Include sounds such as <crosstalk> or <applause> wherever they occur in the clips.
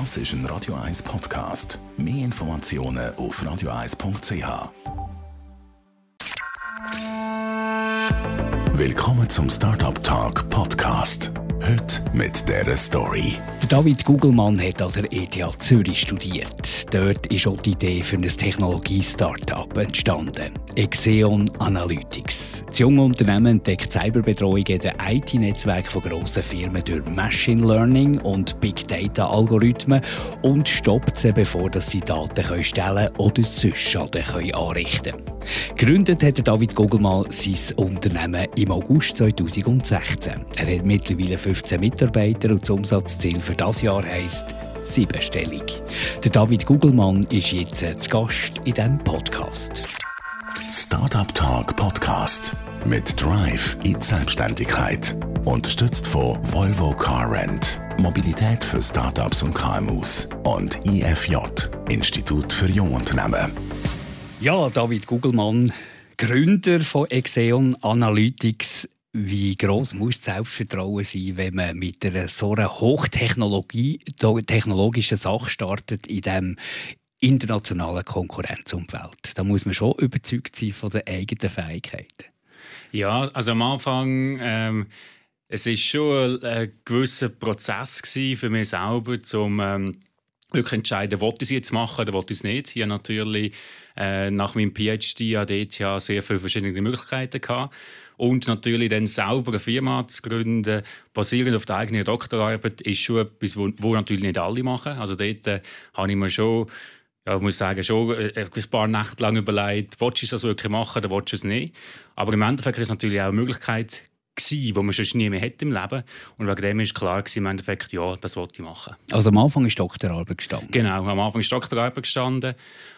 Das ist ein Radio 1 Podcast. Mehr Informationen auf radio1.ch. Willkommen zum Startup Talk Podcast. Heute mit dieser Story. David Gugelmann hat an der ETH Zürich studiert. Dort ist auch die Idee für ein Technologie-Startup entstanden. Exeon Analytics. Das junge Unternehmen entdeckt Cyberbedrohungen in den IT-Netzwerken von grossen Firmen durch Machine Learning und Big Data-Algorithmen und stoppt sie, bevor sie Daten stellen oder sonst Schaden anrichten können. Gegründet hat David Gugelmann sein Unternehmen im August 2016. Er hat mittlerweile 15 Mitarbeiter und das Umsatzziel für das Jahr heisst siebenstellig. Der David Gugelmann ist jetzt zu Gast in diesem Podcast. Startup Talk Podcast mit Drive in Selbstständigkeit. Unterstützt von Volvo Car Rent. Mobilität für Startups und KMUs. Und IFJ, Institut für Jungunternehmen. Ja, David Gugelmann, Gründer von Exeon Analytics. Wie groß muss das Selbstvertrauen sein, wenn man mit einer so einer hochtechnologischen Sache startet in diesem internationalen Konkurrenzumfeld? Da muss man schon überzeugt sein von den eigenen Fähigkeiten. Ja, also am Anfang ähm, es ist schon ein gewisser Prozess für mich selber, um ähm, wirklich entscheiden, will ich es jetzt machen oder will ich nicht. Ich habe natürlich äh, nach meinem PhD an dort ja sehr viele verschiedene Möglichkeiten gehabt. Und natürlich dann selber eine Firma zu gründen, basierend auf der eigenen Doktorarbeit, ist schon etwas, wo, wo natürlich nicht alle machen. Also dort äh, habe ich mir schon ja, ich muss sagen, schon äh, ein paar Nächte lang überlegt, willst du das wirklich machen oder willst du es nicht. Aber im Endeffekt ist es natürlich auch eine Möglichkeit gewesen, wo man sonst nie mehr hätte im Leben. Und wegen dem ist klar gewesen, im Endeffekt, ja, das wollte ich machen. Also am Anfang ist Doktorarbeit gestanden? Genau, am Anfang ist Doktorarbeit gestanden.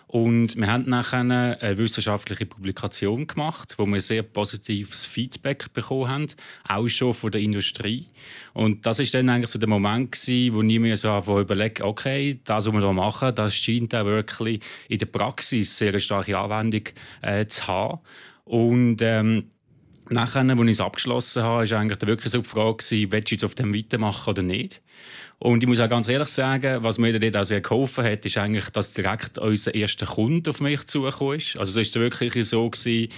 Und wir haben nachher eine wissenschaftliche Publikation gemacht, wo wir sehr positives Feedback bekommen haben, auch schon von der Industrie. Und das ist dann eigentlich so der Moment gewesen, wo ich mir so überlegt okay, das, was wir hier machen, das scheint auch wirklich in der Praxis sehr starke Anwendung äh, zu haben. Und ähm, Nachher, als ich es abgeschlossen habe, war eigentlich wirklich so die Frage, willst du jetzt auf dem weitermachen oder nicht? Und ich muss auch ganz ehrlich sagen, was mir dort auch sehr geholfen hat, ist eigentlich, dass direkt unser erster Kunde auf mich zugekommen ist. Also es war wirklich so, gewesen,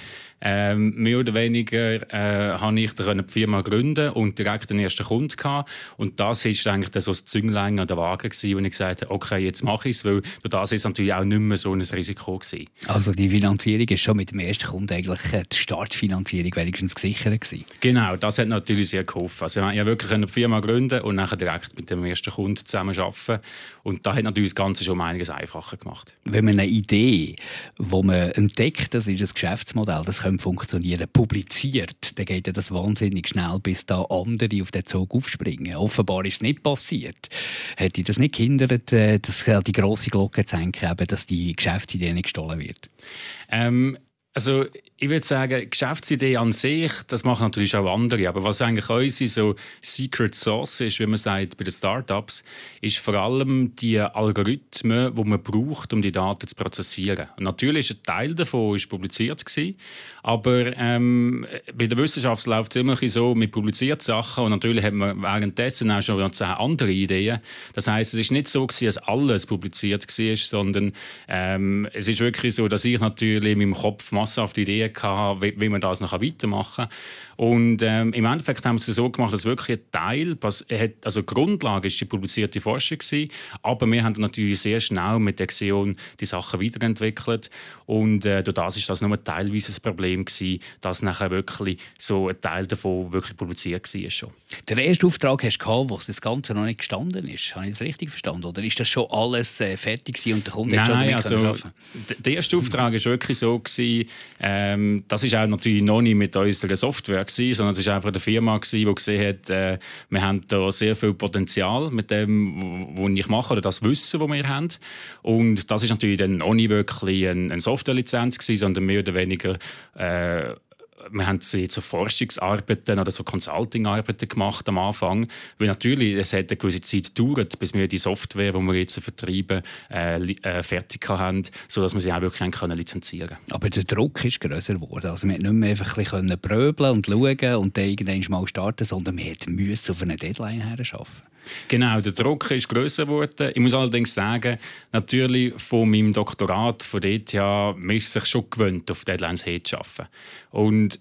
ähm, mehr oder weniger äh, habe ich die Firma gründen und direkt den ersten Kunden gehabt. Und das war eigentlich so das Zünglein an der Waage gewesen, wo ich gesagt habe, okay, jetzt mache ich es, weil durch das ist natürlich auch nicht mehr so ein Risiko gewesen. Also die Finanzierung ist schon mit dem ersten Kunden eigentlich äh, die Startfinanzierung wenigstens gesichert gewesen. Genau, das hat natürlich sehr geholfen. Also ich habe wirklich eine Firma gründen und nachher direkt mit dem ersten Kunden zusammen arbeiten. Und da hat natürlich das Ganze schon einiges einfacher gemacht. Wenn man eine Idee, die man entdeckt, das ist ein Geschäftsmodell, das funktionieren, publiziert, dann geht ja das wahnsinnig schnell, bis da andere auf den Zug aufspringen. Offenbar ist es nicht passiert. Hätte das nicht gehindert, äh, dass die grosse Glocke zu hängen, dass die Geschäftsidee nicht gestohlen wird? Ähm, also ich würde sagen, Geschäftsidee an sich, das machen natürlich auch andere. Aber was eigentlich unsere so Secret Sauce ist, wie man sagt bei den Startups, ist vor allem die Algorithmen, die man braucht, um die Daten zu prozessieren. Und natürlich ist ein Teil davon ist publiziert gewesen, aber ähm, bei der Wissenschaft läuft es immer so, man publiziert Sachen und natürlich hat man währenddessen auch schon zehn andere Ideen. Das heißt, es ist nicht so gewesen, dass alles publiziert war, sondern ähm, es ist wirklich so, dass ich natürlich in meinem Kopf massenhaft Ideen hatte, wie, wie man das noch weitermachen kann. Und ähm, im Endeffekt haben wir es so gemacht, dass wirklich ein Teil, also die Grundlage ist die publizierte Forschung gewesen, aber wir haben natürlich sehr schnell mit der Xeon die Sachen weiterentwickelt und äh, durch das ist das nur teilweise ein Problem gewesen, dass nachher wirklich so ein Teil davon wirklich publiziert war schon. Der erste Auftrag hast du gehabt, wo das Ganze noch nicht gestanden ist. Habe ich das richtig verstanden? Oder ist das schon alles äh, fertig und der Kunde Nein, hat schon damit also, arbeiten? Der erste Auftrag war wirklich so gewesen, ähm, das ist auch natürlich noch nicht mit unserer Software gewesen, sondern es war einfach eine Firma gewesen, die gesehen hat, äh, wir haben da sehr viel Potenzial mit dem, was ich mache oder das Wissen, das wir haben. Und das ist natürlich dann auch nicht wirklich eine, eine Softwarelizenz gewesen, sondern mehr oder weniger äh, wir haben jetzt so Forschungsarbeiten oder so Consulting-Arbeiten gemacht am Anfang, weil natürlich es hat eine gewisse Zeit gedauert, bis wir die Software, die wir jetzt vertreiben, äh, äh, fertig haben, sodass wir sie auch wirklich können lizenzieren können. Aber der Druck ist grösser geworden. Also wir nicht mehr einfach ein bisschen bröbeln und schauen und dann irgendwann mal starten, sondern wir mussten auf eine Deadline her schaffen. Genau, der Druck ist grösser geworden. Ich muss allerdings sagen, natürlich von meinem Doktorat von dort ja, man ist sich schon gewöhnt, auf Deadlines hinzuschaffen. Und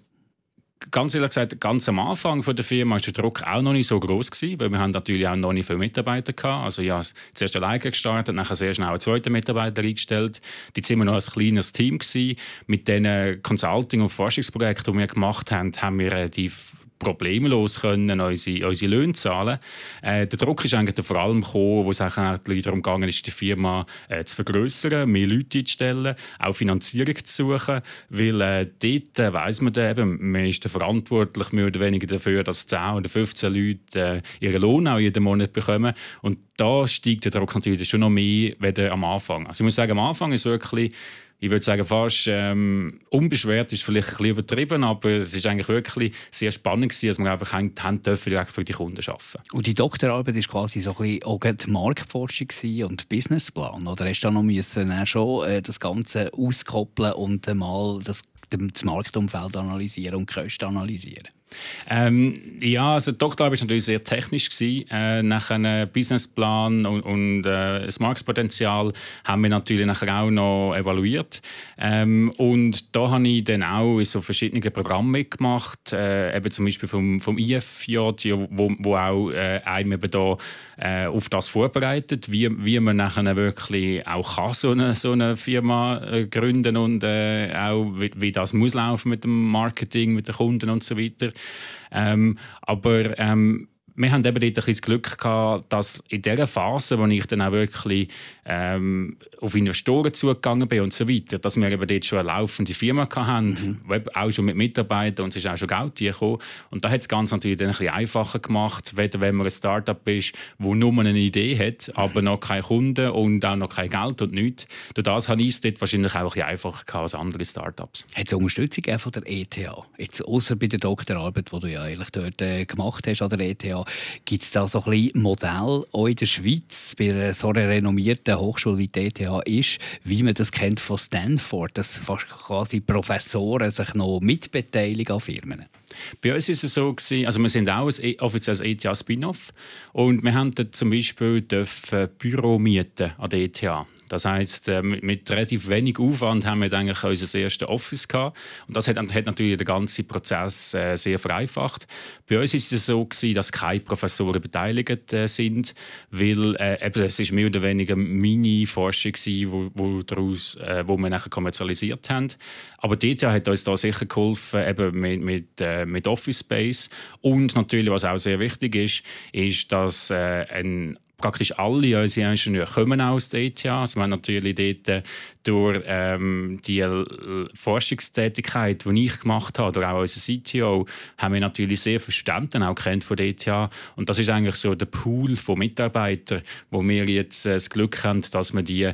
ganz ehrlich gesagt, ganz am Anfang von der Firma war der Druck auch noch nicht so groß gewesen, weil wir haben natürlich auch noch nicht viele Mitarbeiter gehabt. Also ja, zuerst alleine gestartet, nachher sehr schnell einen zweiten Mitarbeiter eingestellt. Die waren wir noch ein kleines Team gewesen. Mit den Consulting- und Forschungsprojekten, die wir gemacht haben, haben wir relativ problemlos können unsere, unsere Löhne zahlen. Äh, Der Druck ist eigentlich vor allem gekommen, wo es auch darum ist, die Firma äh, zu vergrößern, mehr Leute einzustellen, auch Finanzierung zu suchen, weil äh, dort äh, weiss man eben, man ist verantwortlich mehr oder weniger dafür, dass 10 oder 15 Leute äh, ihren Lohn auch jeden Monat bekommen. Und da steigt der Druck natürlich schon noch mehr als am Anfang. Also ich muss sagen, am Anfang ist wirklich ich würde sagen, fast ähm, unbeschwert ist vielleicht ein bisschen übertrieben, aber es ist eigentlich wirklich sehr spannend gewesen, dass wir einfach haben dürfen, für die Kunden arbeiten. Und die Doktorarbeit war quasi so ein bisschen auch die Marktforschung und Businessplan, oder hast du da noch müssen, schon äh, das Ganze auskoppeln und mal das, das Marktumfeld analysieren und die Kosten analysieren? Ähm, ja, also die Doktorarbeit war natürlich sehr technisch. Gewesen. Äh, nach einem Businessplan und, und äh, das Marktpotenzial haben wir natürlich nachher auch noch evaluiert. Ähm, und da habe ich dann auch in so verschiedenen Programmen mitgemacht, äh, eben zum Beispiel vom, vom IFJ, wo, wo auch äh, einem eben da, äh, auf das vorbereitet, wie, wie man nachher wirklich auch kann, so eine, so eine Firma äh, gründen und äh, auch wie, wie das muss laufen mit dem Marketing, mit den Kunden und so weiter. Aber ähm, wir haben eben dort ein das Glück gehabt, dass in dieser Phase, wo ich dann auch wirklich ähm, auf Investoren zugegangen bin und so weiter, dass wir eben dort schon eine laufende Firma hatten, mhm. auch schon mit Mitarbeitern und es ist auch schon Geld gekommen. Und da hat es ganz natürlich dann ein bisschen einfacher gemacht, weder wenn man ein Startup ist, wo nur eine Idee hat, aber noch keine Kunden und auch noch kein Geld und nichts. Durch das habe ich es dort wahrscheinlich auch ein bisschen einfacher als andere Startups. Hat es Unterstützung von der ETH? Jetzt außer bei der Doktorarbeit, die du ja eigentlich dort äh, gemacht hast an der ETH, Gibt es da so ein Modell auch in der Schweiz, bei so einer renommierten Hochschule wie die ETH ist, wie man das kennt von Stanford, dass fast quasi Professoren sich noch mitbeteiligen an Firmen? Bei uns ist es so gewesen, also wir sind auch ein e, offizielles ETH Spin-off und wir haben zum Beispiel Büro mieten an der ETH. Das heißt, äh, mit relativ wenig Aufwand haben wir eigentlich unser erstes Office gehabt. Und das hat, hat natürlich den ganzen Prozess äh, sehr vereinfacht. Bei uns ist es so gewesen, dass keine Professoren beteiligt äh, sind, weil äh, eben, es ist mehr oder weniger Mini-Forschung wo, wo, daraus, äh, wo wir nachher kommerzialisiert haben. Aber DTH hat uns da sicher geholfen, eben mit, mit, äh, mit Office Space. Und natürlich, was auch sehr wichtig ist, ist, dass ein praktisch alle unsere Ingenieure kommen aus der ETH. Also wir haben natürlich dort äh, durch ähm, die Forschungstätigkeit, die ich gemacht habe, oder auch unser CTO, haben wir natürlich sehr viele Studenten auch kennt von der ETH. Und das ist eigentlich so der Pool von Mitarbeitern, wo wir jetzt äh, das Glück haben, dass wir die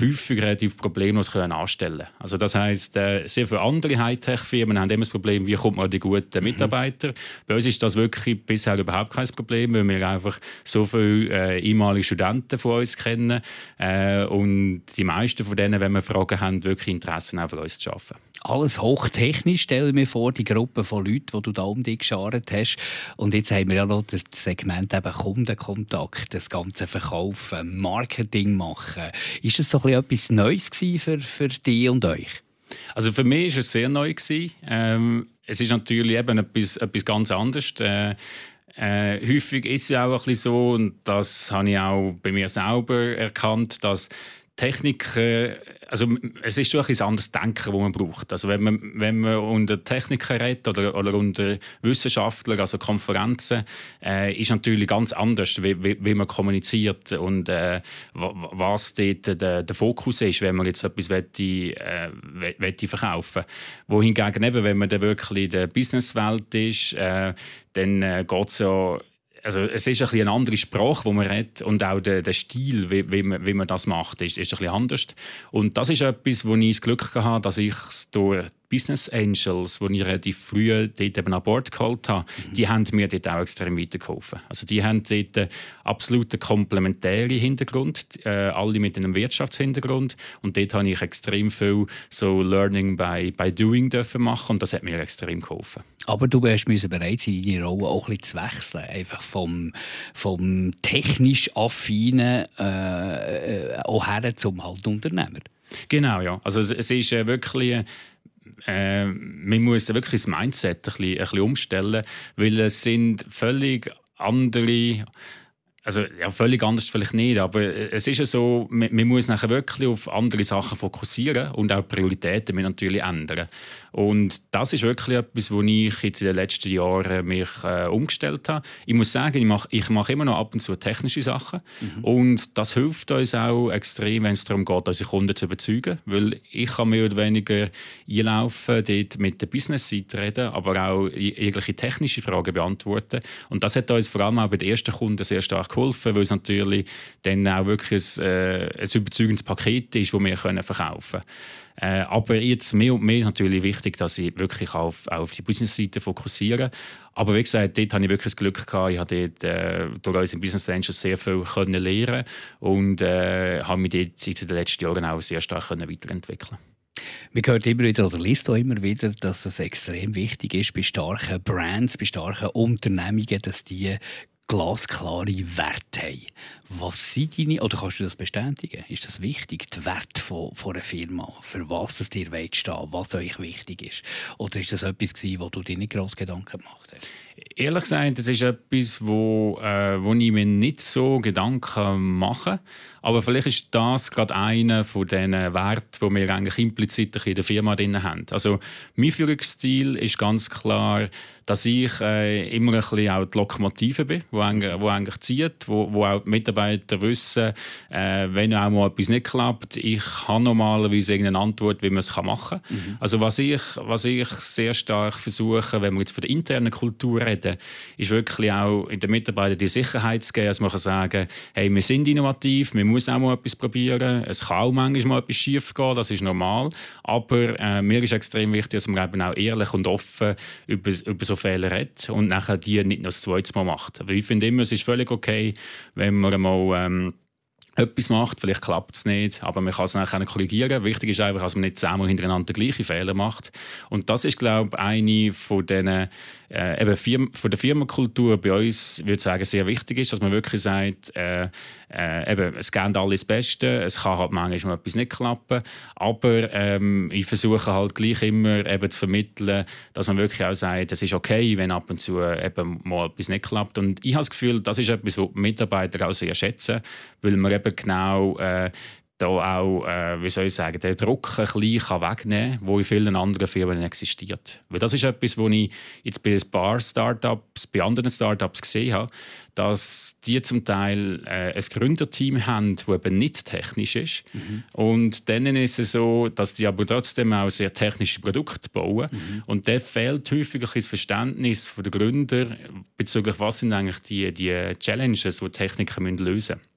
häufig relativ problemlos können anstellen können. Also das heisst, äh, sehr viele andere Hightech-Firmen haben immer das Problem, wie kommt man an die guten mhm. Mitarbeiter. Mhm. Bei uns ist das wirklich bisher überhaupt kein Problem, weil wir einfach so viele äh, ehemalige Studenten von uns kennen äh, und die meisten von denen, wenn wir Fragen haben, wirklich Interesse haben, für uns zu arbeiten alles hochtechnisch, stelle mir vor, die Gruppe von Leuten, die du da um dich geschart hast. Und jetzt haben wir ja noch das Segment eben Kundenkontakt, das ganze Verkaufen, Marketing machen. Ist das so etwas Neues für, für dich und euch? Also für mich war es sehr neu. Ähm, es ist natürlich eben etwas, etwas ganz anderes. Äh, äh, häufig ist es auch ein so, und das habe ich auch bei mir selber erkannt, dass Technik, äh, also es ist schon ein anderes Denken, das man braucht. Also wenn man, wenn man unter Technikern redet oder, oder unter Wissenschaftlern, also Konferenzen, äh, ist natürlich ganz anders, wie, wie, wie man kommuniziert und äh, was dort der, der, Fokus ist, wenn man jetzt etwas wette, äh, verkaufen Wohingegen eben, wenn man dann wirklich in der Businesswelt ist, äh, dann äh, geht es ja also es ist ein bisschen eine andere Sprache, wo man redet und auch der, der Stil, wie, wie, man, wie man das macht, ist, ist ein bisschen anders. Und das ist etwas, wo ich das Glück hatte, dass ich es durch Business Angels, die ich relativ früh dort eben an Bord geholt habe, mhm. die haben mir dort auch extrem weitergeholfen. Also die haben dort einen absoluten komplementären Hintergrund, äh, alle mit einem Wirtschaftshintergrund und dort habe ich extrem viel so Learning by, by Doing dürfen machen und das hat mir extrem geholfen. Aber du musst bereit sein, deine Rolle auch ein bisschen zu wechseln, einfach vom, vom technisch affinen äh, äh auch her zum halt Unternehmer. Genau, ja. Also es, es ist äh, wirklich... Äh, man muss wirklich das Mindset ein bisschen, ein bisschen umstellen, weil es sind völlig andere also ja, völlig anders vielleicht nicht, aber es ist ja so, man, man, muss nachher wirklich auf andere Sachen fokussieren und auch Prioritäten müssen natürlich ändern. Und das ist wirklich etwas, wo ich jetzt in den letzten Jahren mich äh, umgestellt habe. Ich muss sagen, ich mache, ich mache immer noch ab und zu technische Sachen mhm. und das hilft uns auch extrem, wenn es darum geht, unsere Kunden zu überzeugen, weil ich kann mehr oder weniger einlaufen, dort mit der Business-Seite reden, aber auch irgendwelche technische Fragen beantworten und das hat uns vor allem auch bei den ersten Kunden sehr stark geholfen, weil es natürlich dann auch wirklich ein, äh, ein überzeugendes Paket ist, das wir können verkaufen können. Äh, aber jetzt mehr und mehr ist natürlich wichtig, dass ich wirklich auf, auf die Business-Seite fokussiere. Aber wie gesagt, dort hatte ich wirklich das Glück gehabt. Ich habe dort äh, durch unsere Business Angels sehr viel können lernen und äh, habe mich dort seit den letzten Jahren auch sehr stark können weiterentwickeln man hört immer wieder oder liest auch immer wieder, dass es extrem wichtig ist bei starken Brands, bei starken Unternehmungen, dass die glasklare Werte haben. Was sind deine, oder kannst du das bestätigen? Ist das wichtig, die Werte von, von einer Firma? Für was es dir stehen was euch wichtig ist? Oder ist das etwas, wo du dir nicht groß Gedanken gemacht hast? Ehrlich gesagt, das ist etwas, wo, äh, wo ich mir nicht so Gedanken mache. Aber vielleicht ist das gerade einer von den Werten, die wir eigentlich implizit in der Firma drin haben. Also mein Führungsstil ist ganz klar, dass ich äh, immer ein bisschen auch die Lokomotive bin, die eigentlich, wo eigentlich zieht, wo, wo auch die Mitarbeiter wissen, äh, wenn auch mal etwas nicht klappt, ich habe normalerweise irgendeine Antwort, wie man es machen kann. Mhm. Also was ich, was ich sehr stark versuche, wenn wir jetzt von der internen Kultur reden, ist wirklich auch in den Mitarbeitern die Sicherheit zu geben, dass man kann sagen hey, wir sind innovativ, wir muss auch mal etwas probieren. Es kann auch manchmal mal etwas schief gehen, das ist normal. Aber äh, mir ist extrem wichtig, dass man eben auch ehrlich und offen über, über so Fehler redet und nachher die nicht noch das zweite Mal macht. Aber ich finde immer, es ist völlig okay, wenn man mal ähm, etwas macht, vielleicht klappt es nicht, aber man kann es dann korrigieren. Wichtig ist einfach, dass man nicht zehnmal hintereinander den gleichen Fehler macht. Und das ist, glaube ich, eine von den äh, eben Firma, von der Firmenkultur bei uns, würde ich sagen, sehr wichtig ist, dass man wirklich sagt, äh, äh, eben, es geht alles das Beste, es kann halt manchmal etwas nicht klappen, aber ähm, ich versuche halt gleich immer eben zu vermitteln, dass man wirklich auch sagt, es ist okay, wenn ab und zu eben mal etwas nicht klappt. Und ich habe das Gefühl, das ist etwas, was Mitarbeiter auch sehr schätzen, weil man eben genau äh, da auch, äh, wie soll ich sagen, den Druck ein bisschen wegnehmen kann, der in vielen anderen Firmen existiert. Weil das ist etwas, was ich jetzt bei ein paar Startups, bei anderen Startups gesehen habe, dass die zum Teil äh, ein Gründerteam haben, das eben nicht technisch ist. Mhm. Und dann ist es so, dass die aber trotzdem auch sehr technische Produkte bauen. Mhm. Und da fehlt häufig das Verständnis der Gründer bezüglich was sind eigentlich die, die Challenges, die Techniker lösen müssen.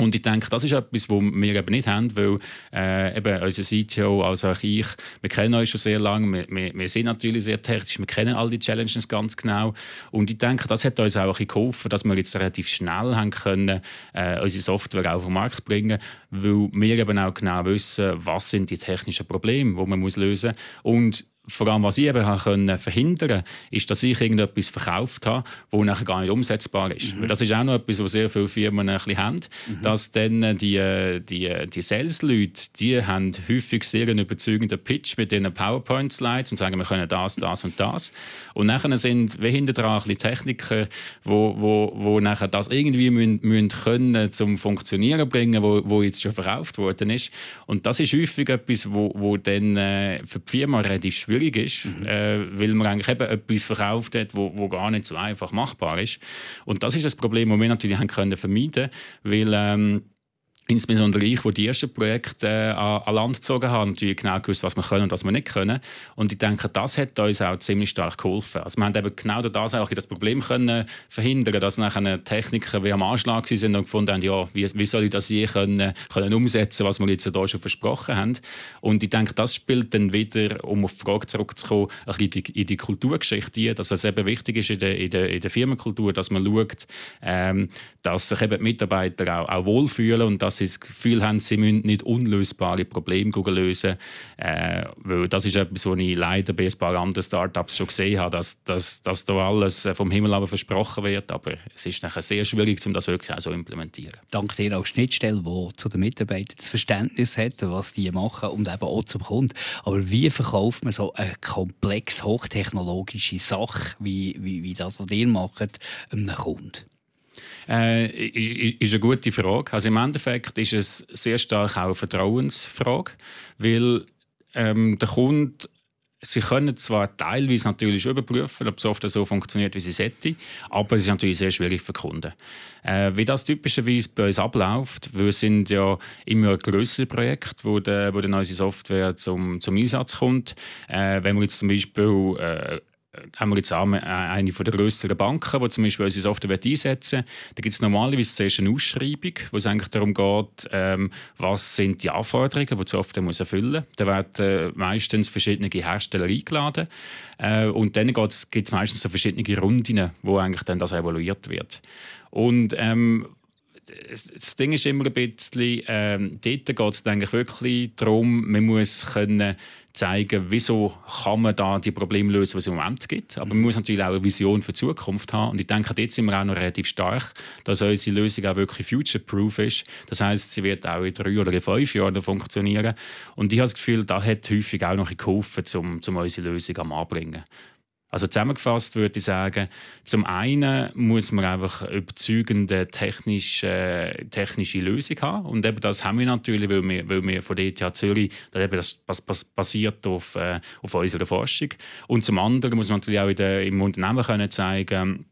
Und ich denke, das ist etwas, was wir eben nicht haben, weil äh, eben unser CTO, also auch ich, wir kennen uns schon sehr lange, wir, wir, sind natürlich sehr technisch, wir kennen all die Challenges ganz genau. Und ich denke, das hat uns auch ein geholfen, dass wir jetzt relativ schnell haben können, äh, unsere Software auf den Markt bringen, weil wir eben auch genau wissen, was sind die technischen Probleme, die man muss lösen muss. Vor allem, was ich eben können verhindern ist, dass ich irgendetwas verkauft habe, das nachher gar nicht umsetzbar ist. Mhm. Das ist auch noch etwas, was sehr viele Firmen ein bisschen haben, mhm. dass dann die, die, die Sales-Leute, die haben häufig sehr einen überzeugenden Pitch mit ihren PowerPoint-Slides und sagen, wir können das, das und das. Und nachher sind wie hinter dran ein bisschen Techniker, wo, wo, wo nachher das irgendwie müssen, müssen können zum Funktionieren bringen, wo, wo jetzt schon verkauft worden ist. Und das ist häufig etwas, wo, wo dann äh, für die Firma relativ schwierig schwierig ist, mhm. äh, weil man eigentlich eben etwas verkauft hat, wo, wo gar nicht so einfach machbar ist. Und das ist das Problem, das wir natürlich haben können vermeiden, weil ähm, insbesondere ich, wo die ersten Projekte äh, an, Land gezogen habe, natürlich genau gewusst, was wir können und was wir nicht können. Und ich denke, das hat uns auch ziemlich stark geholfen. Also wir haben eben genau das auch das Problem können verhindern, dass nachher Techniker wie am Anschlag sind und gefunden haben, ja, wie, wie soll ich das je können, können umsetzen, was wir jetzt hier schon versprochen haben. Und ich denke, das spielt dann wieder, um auf die Frage zurückzukommen, ein bisschen in die Kulturgeschichte, dass es eben wichtig ist in der, in der, in der Firmenkultur, dass man schaut, ähm, dass sich eben die Mitarbeiter auch, auch wohlfühlen und dass sie das Gefühl haben, sie müssen nicht unlösbare Probleme lösen. Äh, weil das ist etwas, was ich leider bei ein paar anderen Startups schon gesehen habe, dass, dass, dass da alles vom Himmel aber versprochen wird. Aber es ist nachher sehr schwierig, um das wirklich auch so zu implementieren. Dank dir als Schnittstelle, die zu den Mitarbeitern das Verständnis hat, was die machen und eben auch zum Kunden. Aber wie verkauft man so eine komplex hochtechnologische Sache wie, wie, wie das, was ihr macht, einem Kunden? Äh, ist eine gute Frage. Also im Endeffekt ist es sehr stark auch eine Vertrauensfrage, weil ähm, der Kunde Sie können zwar teilweise natürlich überprüfen, ob Software so funktioniert, wie sie sollte, aber es ist natürlich sehr schwierig für Kunden. Äh, wie das typischerweise bei uns abläuft, wir sind ja immer größere Projekte, wo, der, wo dann unsere Software zum, zum Einsatz kommt. Äh, wenn wir jetzt zum Beispiel äh, haben wir jetzt auch eine der größeren Banken, die zum Beispiel unsere Software einsetzen Da gibt es normalerweise zuerst eine Ausschreibung, wo es eigentlich darum geht, ähm, was sind die Anforderungen, die die Software muss erfüllen muss. Da werden äh, meistens verschiedene Hersteller eingeladen äh, und dann gibt es meistens so verschiedene Runden, wo eigentlich dann das evaluiert wird. Und ähm, das Ding ist immer ein bisschen, ähm, dort geht es eigentlich wirklich darum, man muss können zeigen, wieso kann man da die Probleme lösen, die es im Moment gibt. Aber man muss natürlich auch eine Vision für die Zukunft haben. Und ich denke, dort sind wir auch noch relativ stark, dass unsere Lösung auch wirklich future-proof ist. Das heißt, sie wird auch in drei oder in fünf Jahren funktionieren. Und ich habe das Gefühl, da hat häufig auch noch geholfen, um, um unsere Lösung am Anbringen. Also zusammengefasst würde ich sagen, zum einen muss man einfach überzeugende technische, technische Lösung haben und eben das haben wir natürlich, weil wir, weil wir von der ETH Zürich, das, das basiert auf, äh, auf unserer Forschung. Und zum anderen muss man natürlich auch in der, im Unternehmen können zeigen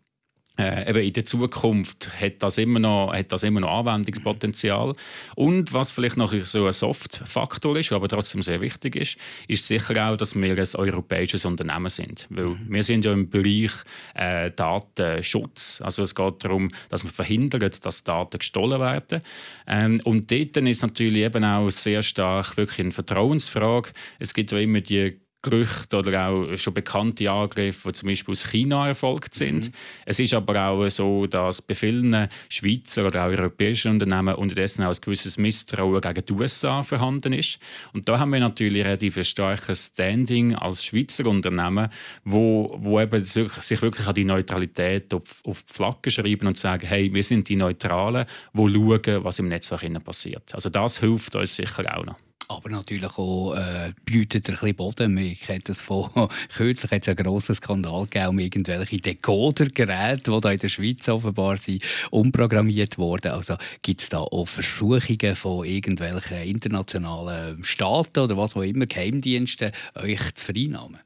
äh, eben in der Zukunft hat das, immer noch, hat das immer noch Anwendungspotenzial. Und was vielleicht noch so ein Soft-Faktor ist, aber trotzdem sehr wichtig ist, ist sicher auch, dass wir ein europäisches Unternehmen sind. Weil mhm. wir sind ja im Bereich äh, Datenschutz. Also es geht darum, dass wir verhindern, dass Daten gestohlen werden. Ähm, und dort ist natürlich eben auch sehr stark wirklich eine Vertrauensfrage. Es gibt ja immer die Gerüchte oder auch schon bekannte Angriffe, die zum Beispiel aus China erfolgt sind. Mhm. Es ist aber auch so, dass bei vielen Schweizer oder auch europäischen Unternehmen unterdessen auch ein gewisses Misstrauen gegen die USA vorhanden ist. Und da haben wir natürlich ein relativ starkes Standing als Schweizer Unternehmen, wo, wo eben sich, wirklich an die Neutralität auf, auf die Flagge schreiben und sagen, hey, wir sind die Neutralen, die schauen, was im Netzwerk passiert. Also das hilft uns sicher auch noch. Aber natürlich auch äh, bietet er ein bisschen Boden. Ich kenne das von <laughs> kürzlich hat es einen grossen Skandal gegeben um irgendwelche Decoder-Geräte, die da in der Schweiz offenbar sind, umprogrammiert wurden. Also gibt es da auch Versuchungen von irgendwelchen internationalen Staaten oder was auch immer, Geheimdiensten, euch zu vereinnahmen?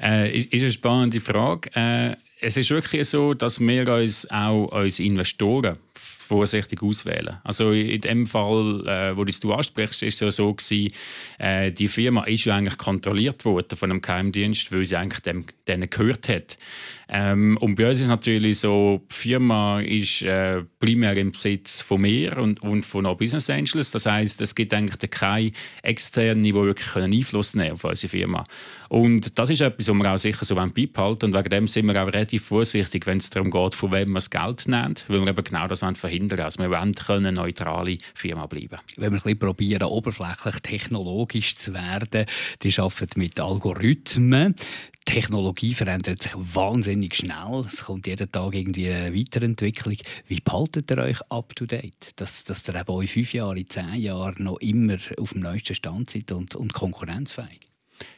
Äh, ist, ist eine spannende Frage. Äh, es ist wirklich so, dass wir uns auch als Investoren vorsichtig auswählen. Also in dem Fall, äh, wo du ansprichst, ist es ja so gewesen, äh, die Firma ist ja eigentlich kontrolliert worden von einem Geheimdienst, weil sie eigentlich dem, denen gehört hat. Ähm, und bei uns ist es natürlich so, die Firma ist äh, primär im Besitz von mir und, und von noch Business Angels. Das heißt, es gibt eigentlich keine externen, die wirklich Einfluss nehmen auf unsere Firma. Und das ist etwas, was wir auch sicher so beibehalten Und wegen dem sind wir auch relativ vorsichtig, wenn es darum geht, von wem wir das Geld nehmen, weil wir eben genau das verhindern Also wir wollen eine neutrale Firma bleiben. Wenn wir ein probieren, oberflächlich technologisch zu werden, die arbeiten mit Algorithmen. Technologie verändert sich wahnsinnig schnell. Es kommt jeden Tag irgendwie eine Weiterentwicklung. Wie behaltet ihr euch up to date? Dass, dass ihr eben in fünf Jahren, in zehn Jahren noch immer auf dem neuesten Stand seid und, und konkurrenzfähig?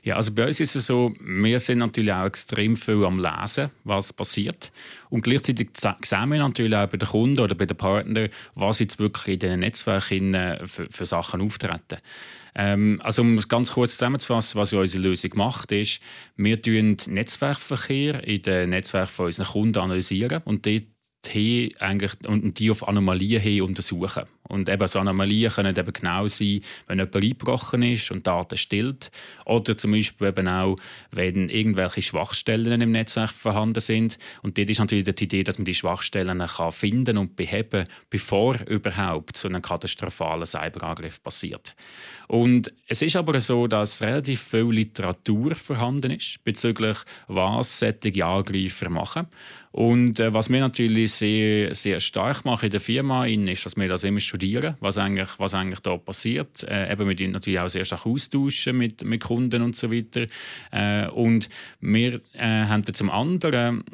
Ja, also bei uns ist es so, wir sind natürlich auch extrem viel am Lesen, was passiert. Und gleichzeitig sehen wir natürlich auch bei den Kunden oder bei den Partnern, was jetzt wirklich in diesen Netzwerken für, für Sachen auftreten. Ähm, also um es ganz kurz zusammenzufassen, was unsere Lösung macht, ist, wir analysieren Netzwerkverkehr in den Netzwerken von unseren Kunden analysieren und dort eigentlich, und die auf Anomalien hin untersuchen. Und eben so Anomalien können eben genau sein, wenn jemand eingebrochen ist und Daten stillt. Oder zum Beispiel eben auch, wenn irgendwelche Schwachstellen im Netzwerk vorhanden sind. Und dort ist natürlich die Idee, dass man die Schwachstellen kann finden und beheben, bevor überhaupt so ein katastrophaler Cyberangriff passiert. Und es ist aber so, dass relativ viel Literatur vorhanden ist bezüglich, was solche Angreifer machen. Und äh, was wir natürlich sehr, sehr stark machen in der Firma, ist, dass wir das immer was eigentlich, was eigentlich da passiert. Äh, eben wir natürlich auch sehr stark austauschen mit, mit Kunden und so weiter. Äh, und wir äh, haben zum anderen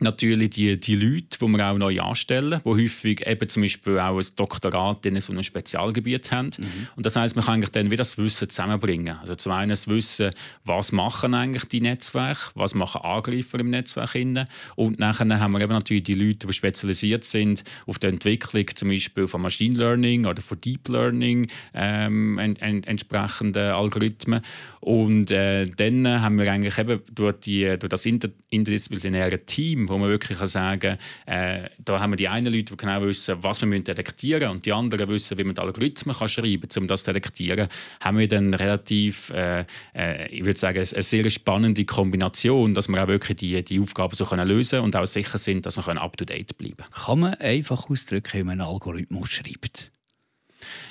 natürlich die, die Leute, die wir auch neu anstellen, die häufig eben zum Beispiel auch ein Doktorat in so einem Spezialgebiet haben. Mhm. Und das heißt, man kann eigentlich dann wieder das Wissen zusammenbringen. Also zum einen das Wissen, was machen eigentlich die Netzwerke, was machen Angreifer im Netzwerk innen. und nachher haben wir eben natürlich die Leute, die spezialisiert sind auf die Entwicklung zum Beispiel von Machine Learning oder von Deep Learning ähm, en, en, entsprechende Algorithmen. Und äh, dann haben wir eigentlich eben durch, die, durch das interdisziplinäre Team wo man wirklich kann sagen kann, äh, da haben wir die einen Leute, die genau wissen, was wir detektieren müssen und die anderen wissen, wie man die Algorithmen kann schreiben kann, um das zu detektieren, haben wir dann relativ, äh, äh, ich würde sagen, eine sehr spannende Kombination, dass wir auch wirklich die, die Aufgaben so können lösen und auch sicher sind, dass wir up-to-date bleiben können. Kann man einfach ausdrücken, wie man einen Algorithmus schreibt?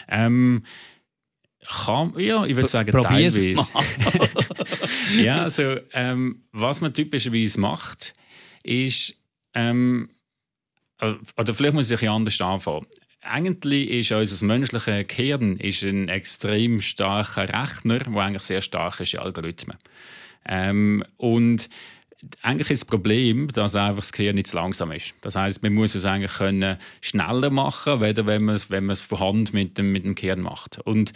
Ähm, kann, ja, ich würde sagen, Probier's teilweise. <laughs> ja, also, ähm, was man typischerweise macht, ist, ähm, äh, oder vielleicht muss ich ein anders anfangen. Eigentlich ist unser menschliches Gehirn ein extrem starker Rechner, der eigentlich sehr stark ist in Algorithmen. Ähm, und eigentlich ist das Problem, dass einfach das Gehirn nicht zu langsam ist. Das heißt, man muss es eigentlich können schneller machen, wenn man es, wenn man es von mit dem, mit dem Gehirn macht. Und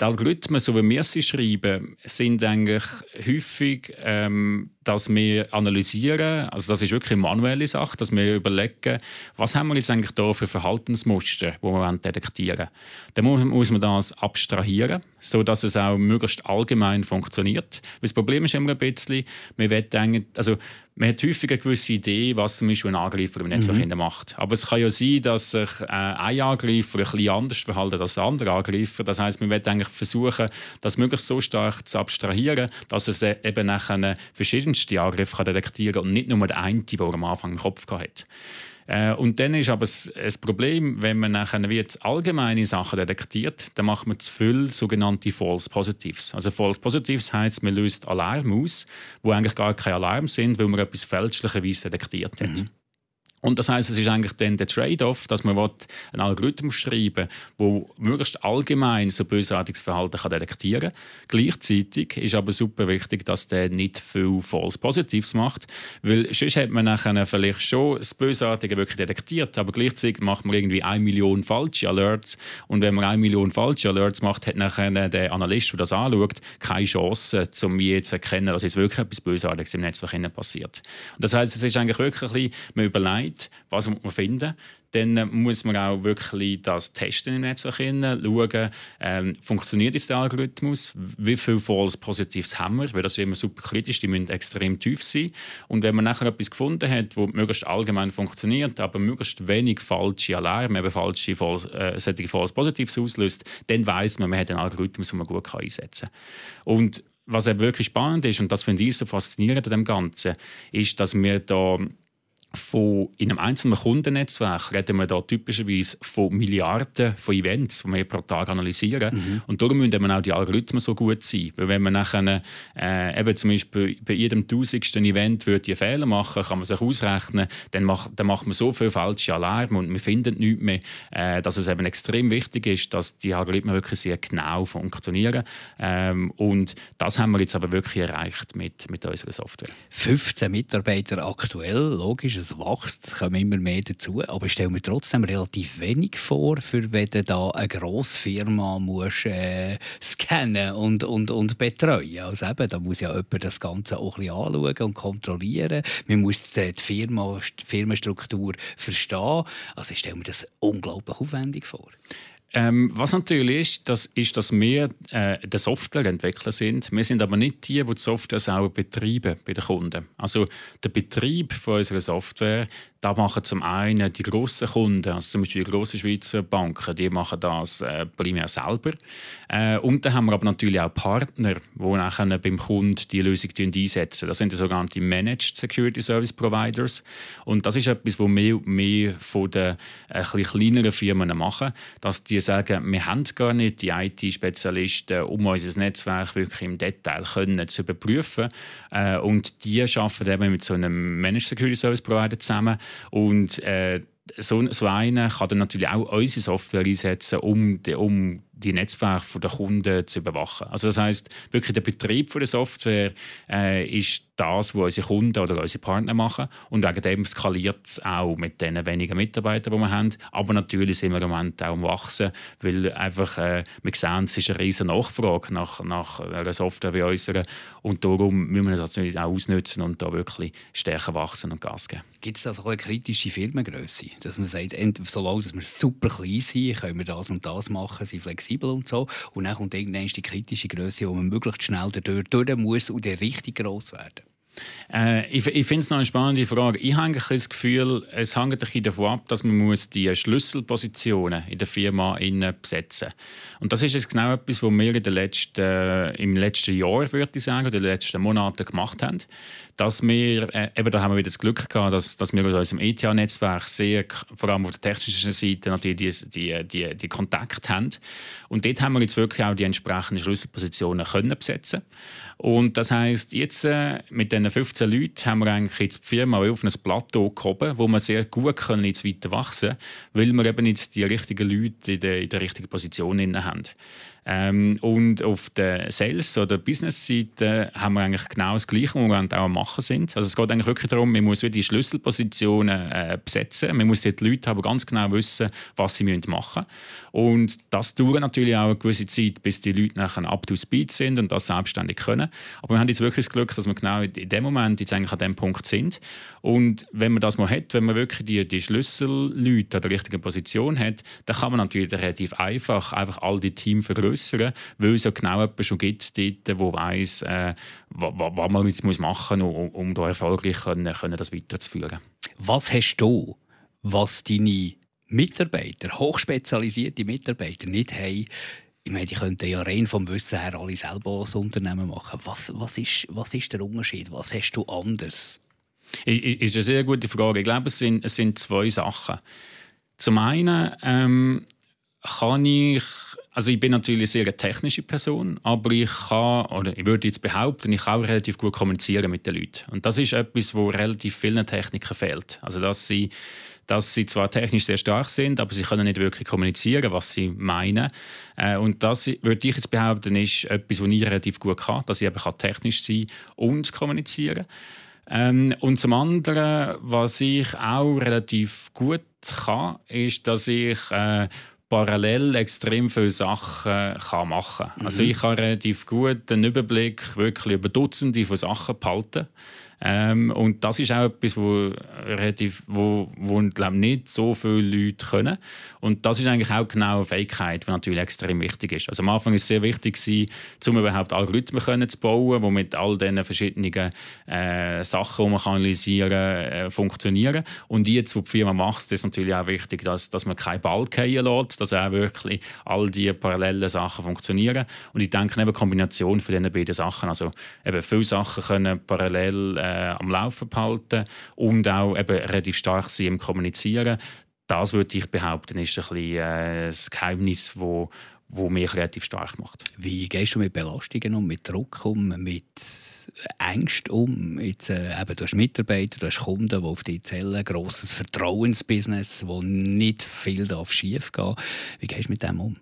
die Algorithmen, so wie wir sie schreiben, sind eigentlich häufig ähm, dass wir analysieren, also das ist wirklich eine manuelle Sache, dass wir überlegen, was haben wir jetzt eigentlich da für Verhaltensmuster, die wir detektieren wollen. Dann muss, man das abstrahieren, sodass es auch möglichst allgemein funktioniert. Das Problem ist immer ein bisschen, wir wollen also man hat häufig eine gewisse Idee, was zum Beispiel ein Angreifer im Netzwerk mhm. macht. Aber es kann ja sein, dass sich äh, ein Angreifer ein bisschen anders verhält als der andere Angreifer. Das heißt, wir wollen eigentlich versuchen, das möglichst so stark zu abstrahieren, dass es eben nachher verschiedenste Angriffe kann detektieren kann und nicht nur der eine, der am Anfang im Kopf hatte. Äh, und dann ist aber das Problem, wenn man nachher jetzt allgemeine Sachen detektiert, dann macht man zu viel sogenannte False Positives. Also False Positives heißt, man löst Alarm aus, wo eigentlich gar keine Alarm sind, weil man etwas fälschlicherweise detektiert hat. Mhm. Und das heißt, es ist eigentlich dann der Trade-off, dass man einen Algorithmus schreiben will, der möglichst allgemein so bösartiges Verhalten kann detektieren kann. Gleichzeitig ist aber super wichtig, dass der nicht viel False Positives macht, weil sonst hat man nachher vielleicht schon das Bösartige wirklich detektiert, aber gleichzeitig macht man irgendwie eine Million falsche Alerts und wenn man eine Million falsche Alerts macht, hat nachher der Analyst, der das anschaut, keine Chance, um jetzt zu erkennen, dass jetzt wirklich etwas Bösartiges im Netzwerk passiert. Und das heißt, es ist eigentlich wirklich ein bisschen, man überlegt, sagt, was muss man finden. Dann muss man auch wirklich das testen im Netzwerk, schauen, ähm, funktioniert der Algorithmus, wie viele False Positives haben wir, weil das ist immer super kritisch, die müssen extrem tief sein. Und wenn man nachher etwas gefunden hat, das möglichst allgemein funktioniert, aber möglichst wenig falsche Alarme, eben falsche False, äh, False Positives auslöst, dann weiß man, man hat einen Algorithmus, den man gut einsetzen kann. Und was eben wirklich spannend ist, und das finde ich so faszinierend an dem Ganzen, ist, dass wir da von, in einem einzelnen Kundennetzwerk reden wir da typischerweise von Milliarden von Events, die wir pro Tag analysieren. Mhm. Und darum müssen eben auch die Algorithmen so gut sein. Weil wenn man nachher äh, eben zum Beispiel bei jedem tausendsten Event würde einen Fehler machen, kann man sich ausrechnen, dann, macht, dann macht man so viel falsche Alarme und wir finden nichts mehr, äh, dass es eben extrem wichtig ist, dass die Algorithmen wirklich sehr genau funktionieren. Ähm, und das haben wir jetzt aber wirklich erreicht mit, mit unserer Software. 15 Mitarbeiter aktuell, logisch es wächst, es kommen immer mehr dazu. Aber ich stelle mir trotzdem relativ wenig vor, für wenn du da eine grosse Firma äh, scannen und, und, und betreuen Also da muss ja jemand das Ganze auch ein bisschen anschauen und kontrollieren. Man muss die, Firma, die Firmenstruktur verstehen. Also ich stelle mir das unglaublich aufwendig vor. Ähm, was natürlich ist, das ist, dass wir äh, der Softwareentwickler sind. Wir sind aber nicht die, die die Software selber betreiben bei den Kunden. Also der Betrieb von unserer Software, da machen zum einen die grossen Kunden, also zum Beispiel die grossen Schweizer Banken, die machen das äh, primär selber. Äh, und dann haben wir aber natürlich auch Partner, die nachher beim Kunden die Lösung einsetzen. Das sind die sogenannten Managed Security Service Providers. Und das ist etwas, was wir mehr von den äh, kleineren Firmen machen, dass die sagen, wir haben gar nicht die IT-Spezialisten, um unser Netzwerk wirklich im Detail können zu überprüfen. Äh, und die arbeiten eben mit so einem Managed Security Service Provider zusammen und äh, so, so einer kann dann natürlich auch unsere Software einsetzen, um, um die Netzwerke der Kunden zu überwachen. Also das heißt wirklich der Betrieb der Software äh, ist das, was unsere Kunden oder unsere Partner machen und wegen dem skaliert es auch mit den wenigen Mitarbeitern, die wir haben. Aber natürlich sind wir im Moment auch am wachsen, weil einfach äh, wir sehen, es ist eine riesige Nachfrage nach, nach einer Software wie unserer und darum müssen wir das natürlich auch ausnutzen und da wirklich stärker wachsen und Gas geben. Gibt es also auch eine kritische Firmengröße, dass man sagt, solange wir super klein sind, können wir das und das machen, sind flexibel flexibel und so. Und dann kommt irgendwann die kritische Größe, wo man möglichst schnell durch, durch muss und richtig groß werden. Äh, ich ich finde es noch eine spannende Frage. Ich habe das Gefühl, es hängt davon ab, dass man muss die Schlüsselpositionen in der Firma besetzen muss. Und das ist jetzt genau etwas, was wir in den letzten, äh, im letzten Jahr, würde ich sagen, oder in den letzten Monaten gemacht haben. Dass wir, äh, eben da haben wir wieder das Glück gehabt, dass, dass wir aus unserem ETH-Netzwerk sehr, vor allem auf der technischen Seite, natürlich die, die, die, die Kontakte haben. Und dort haben wir jetzt wirklich auch die entsprechenden Schlüsselpositionen können besetzen und das heißt jetzt äh, mit diesen 15 Leuten haben wir eigentlich jetzt die Firma auf ein Plateau gehoben, wo wir sehr gut können jetzt weiter wachsen, weil wir eben jetzt die richtigen Leute in der, in der richtigen Position haben. Ähm, und auf der Sales- oder Business-Seite haben wir eigentlich genau das Gleiche, was wir auch am Machen sind. Also es geht eigentlich wirklich darum, man muss die Schlüsselpositionen äh, besetzen. Man muss die Leute aber ganz genau wissen, was sie machen müssen. Und das dauert natürlich auch eine gewisse Zeit, bis die Leute nachher up to speed sind und das selbstständig können. Aber wir haben jetzt wirklich das Glück, dass wir genau in dem Moment jetzt eigentlich an dem Punkt sind. Und wenn man das mal hat, wenn man wirklich die, die Schlüsselleute an der richtigen Position hat, dann kann man natürlich relativ einfach einfach all die Teams vergrößern, weil es ja genau jemanden schon gibt, dort, wo weiß, äh, was, was man jetzt machen muss, um, um da erfolgreich können, können das weiterzuführen. Was hast du, was deine Mitarbeiter, hochspezialisierte Mitarbeiter nicht haben, ich meine, die könnten ja rein vom Wissen her alle selber das Unternehmen machen. Was, was, ist, was ist der Unterschied? Was hast du anders? Ist eine sehr gute Frage. Ich glaube, es sind, es sind zwei Sachen. Zum einen ähm, kann ich, also ich bin natürlich eine sehr technische Person, aber ich kann, oder ich würde jetzt behaupten, ich kann auch relativ gut kommunizieren mit den Leuten. Und das ist etwas, wo relativ vielen Technikern fehlt. Also dass sie dass sie zwar technisch sehr stark sind, aber sie können nicht wirklich kommunizieren, was sie meinen. Äh, und das würde ich jetzt behaupten, ist etwas, was ich relativ gut kann, dass ich eben technisch sein und kommunizieren ähm, Und zum anderen, was ich auch relativ gut kann, ist, dass ich äh, parallel extrem viele Sachen kann machen kann. Also mhm. Also ich kann relativ gut den Überblick wirklich über Dutzende von Sachen behalten. Ähm, und das ist auch etwas, wo, relativ, wo, wo glaube nicht so viele Leute können. Und das ist eigentlich auch genau eine Fähigkeit, die natürlich extrem wichtig ist. Also am Anfang ist es sehr wichtig, um überhaupt Algorithmen können zu bauen, die mit all diesen verschiedenen äh, Sachen, die man analysieren kann, äh, funktionieren. Und jetzt, wo die Firma macht, ist natürlich auch wichtig, dass, dass man keinen Ball fallen lässt, dass auch wirklich all diese parallelen Sachen funktionieren. Und ich denke, eine Kombination von diesen beiden Sachen, also eben viele Sachen können parallel äh, am Laufen behalten und auch eben relativ stark sein im Kommunizieren. Das würde ich behaupten, ist ein bisschen äh, das Geheimnis, wo, wo mich relativ stark macht. Wie gehst du mit Belastungen um, mit Druck um, mit Ängsten um? Jetzt, äh, eben, du hast Mitarbeiter, du hast Kunden, die auf dich zählen, ein grosses Vertrauensbusiness, wo nicht viel schief gehen darf. Wie gehst du mit dem um?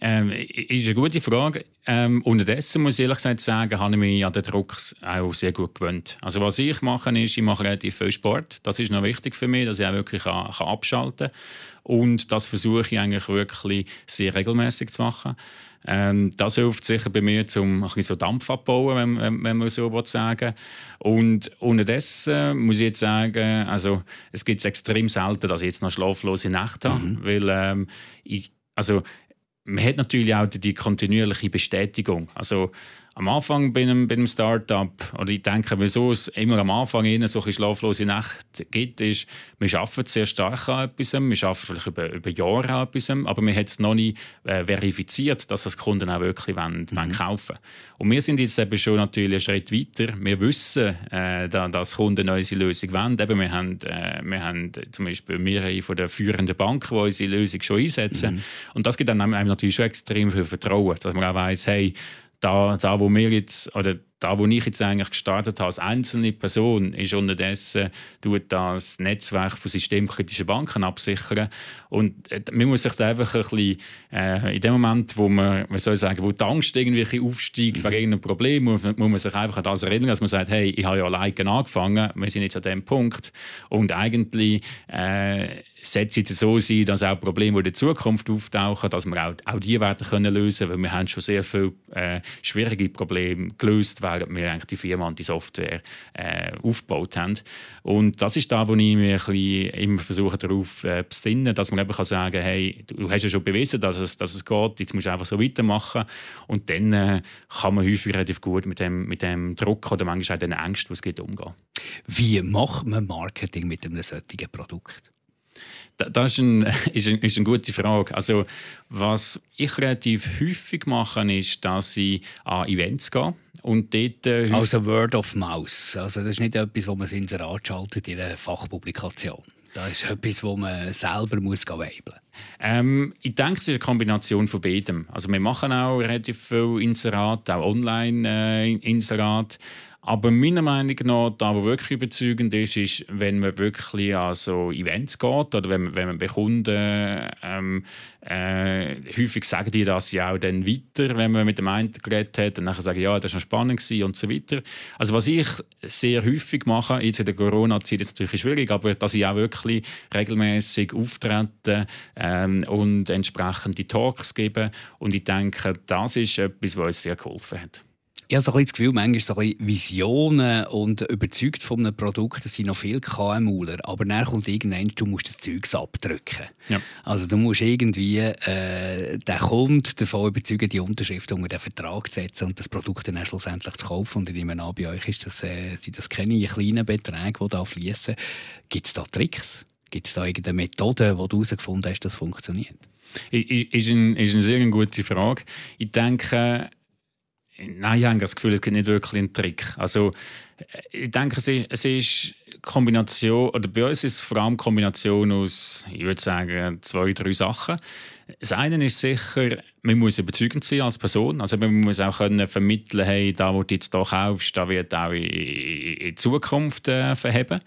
Ähm, ist eine gute Frage. Ähm, unterdessen muss ich ehrlich gesagt sagen, habe ich mich an den Druck auch sehr gut gewöhnt. Also was ich mache, ist, ich mache relativ viel Sport. Das ist noch wichtig für mich, dass ich auch wirklich kann, kann abschalten kann. Und das versuche ich eigentlich wirklich sehr regelmäßig zu machen. Ähm, das hilft sicher bei mir, um ein bisschen so Dampf abzubauen, wenn, wenn, wenn man so sagen Und unterdessen muss ich jetzt sagen, also es gibt es extrem selten, dass ich jetzt noch schlaflose Nächte habe, mhm. weil ähm, ich also man hat natürlich auch die kontinuierliche Bestätigung. Also am Anfang bei einem, bei einem Startup, oder ich denke, wieso es immer am Anfang innen solche schlaflose Nächte gibt, ist, wir arbeiten sehr stark an etwas, wir arbeiten vielleicht über, über Jahre an etwas, aber wir haben es noch nicht äh, verifiziert, dass das Kunden auch wirklich wollen, mhm. wollen kaufen Und wir sind jetzt eben schon natürlich einen Schritt weiter. Wir wissen, äh, dass Kunden unsere Lösung wollen. Eben, wir, haben, äh, wir haben zum Beispiel mehrere von der führenden Banken, die unsere Lösung schon einsetzen. Mhm. Und das gibt einem natürlich schon extrem viel Vertrauen, dass man auch weiss, hey, da, da wo wir jetzt, oder da, wo ich jetzt eigentlich gestartet habe als einzelne Person, ist unterdessen tut das Netzwerk von systemkritischen Banken absichern. Und äh, man muss sich da einfach ein bisschen, äh, in dem Moment, wo man, man soll sagen, wo die Angst irgendwie aufsteigt wegen irgendeinem Problem, muss, muss man sich einfach an das erinnern, dass man sagt, hey, ich habe ja alleine angefangen, wir sind jetzt an dem Punkt. Und eigentlich äh, sollte es so sein, dass auch Probleme, die in der Zukunft auftauchen, dass wir auch, auch die werden können lösen, weil wir haben schon sehr viele äh, schwierige Probleme gelöst, während wir eigentlich die Firma und die Software äh, aufgebaut haben. Und das ist da, wo ich mir immer versuche darauf äh, besinnen, dass man eben kann sagen, hey, du hast ja schon bewiesen, dass es, dass es geht, jetzt musst du einfach so weitermachen und dann äh, kann man häufig relativ gut mit dem, mit dem Druck oder manchmal auch den Ängsten, die es gibt, umgehen. Wie macht man Marketing mit einem solchen Produkt? Das ist, ein, <laughs> ist, ein, ist eine gute Frage. Also, was ich relativ häufig mache, ist, dass ich an Events gehe. Und dort, äh, also Word of Mouse. Also das ist nicht etwas, wo man ins Rad schaltet in einer Fachpublikation. Das ist etwas, wo man selber muss weibeln ähm, Ich denke, es ist eine Kombination von beidem. Also wir machen auch relativ viel Inserat, auch Online-Inserat. Äh, aber meiner Meinung nach, da wo wirklich überzeugend ist, ist, wenn man wirklich an so Events geht oder wenn, wenn man bei Kunden ähm, äh, häufig sagen die das ja auch dann weiter, wenn man mit dem einen geredet hat und dann sagen, ja, das war spannend und so weiter. Also was ich sehr häufig mache, jetzt in der Corona-Zeit ist es natürlich schwierig, aber dass ich auch wirklich regelmäßig auftrete ähm, und entsprechende Talks gebe und ich denke, das ist etwas, was uns sehr geholfen hat. Ich habe so ein das Gefühl, manchmal so ein Visionen und überzeugt von einem Produkt, das sind noch viel KMUler, aber dann kommt irgendwann, du musst das Zeug abdrücken. Ja. Also du musst irgendwie äh, den Kunden davon überzeugen, die Unterschrift unter den Vertrag zu setzen und das Produkt dann schlussendlich zu kaufen. Und ich nehme an, bei euch ist das, äh, sind das keine kleinen Beträge, die da fließen. Gibt es da Tricks? Gibt es da irgendeine Methode, die du herausgefunden hast, dass das funktioniert? Ist, eine, ist eine sehr gute Frage. Ich denke, Nein, ich habe das Gefühl, es gibt nicht wirklich einen Trick. Also, äh, ich denke, es ist, es ist Kombination, oder bei uns ist es vor allem Kombination aus, ich würde sagen, zwei, drei Sachen. Das eine ist sicher, man muss überzeugend sein als Person. Also man muss auch können vermitteln, hey, da, wo du jetzt hier kaufst, da wird auch in, in Zukunft äh, verheben.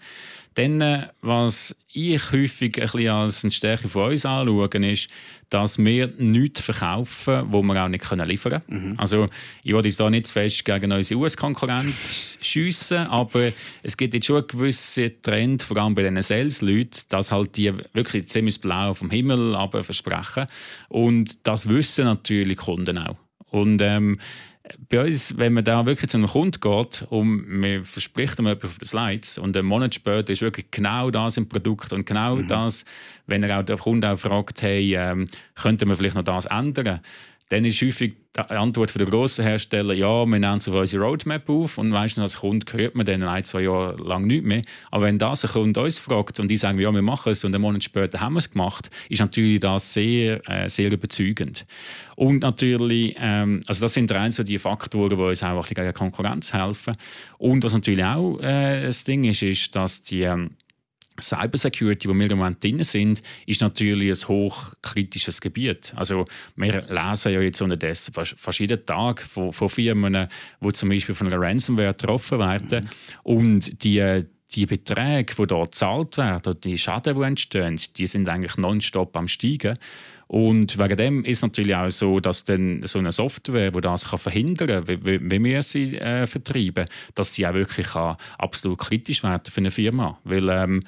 Dann, äh, was ich häufig ein bisschen als eine Stärke von uns anschaue, ist, dass wir nichts verkaufen, wo wir auch nicht liefern können. Mhm. Also, ich will uns da nicht zu fest gegen unsere US-Konkurrenz schiessen, aber es gibt jetzt schon einen gewissen Trend, vor allem bei den Sales-Leuten, dass halt die wirklich ziemlich blau vom Himmel versprechen. Und das wissen natürlich Kunden auch. Und ähm, bei uns, wenn man da wirklich zu einem Kunden geht und man verspricht ihm etwas auf den Slides und einen Monat später ist wirklich genau das im Produkt und genau mhm. das, wenn er auch der Kunde auch fragt, hey, ähm, könnte man vielleicht noch das ändern, dann ist häufig die Antwort der grossen Hersteller, ja, wir nehmen es auf unsere Roadmap auf und meistens als Kunde hört man dann ein, zwei Jahre lang nichts mehr. Aber wenn das ein Kunde uns fragt und die sagen, ja, wir machen es und einen Monat später haben wir es gemacht, ist natürlich das sehr, äh, sehr überzeugend. Und natürlich, ähm, also das sind rein so die Faktoren, die uns auch gegen Konkurrenz helfen. Und was natürlich auch äh, das Ding ist, ist, dass die ähm, Cybersecurity, wo wir im Moment drin sind, ist natürlich ein hochkritisches Gebiet. Also wir lesen ja jetzt unterdessen verschiedene Tage von, von Firmen, die zum Beispiel von einer Ransomware getroffen werden. Mhm. Und die, die Beträge, die dort gezahlt werden, die Schäden, die entstehen, die sind eigentlich nonstop am steigen. Und wegen dem ist es natürlich auch so, dass dann so eine Software, die das verhindern kann, wie, wir sie äh, vertreiben, dass sie auch wirklich absolut kritisch werden für eine Firma. Weil ähm,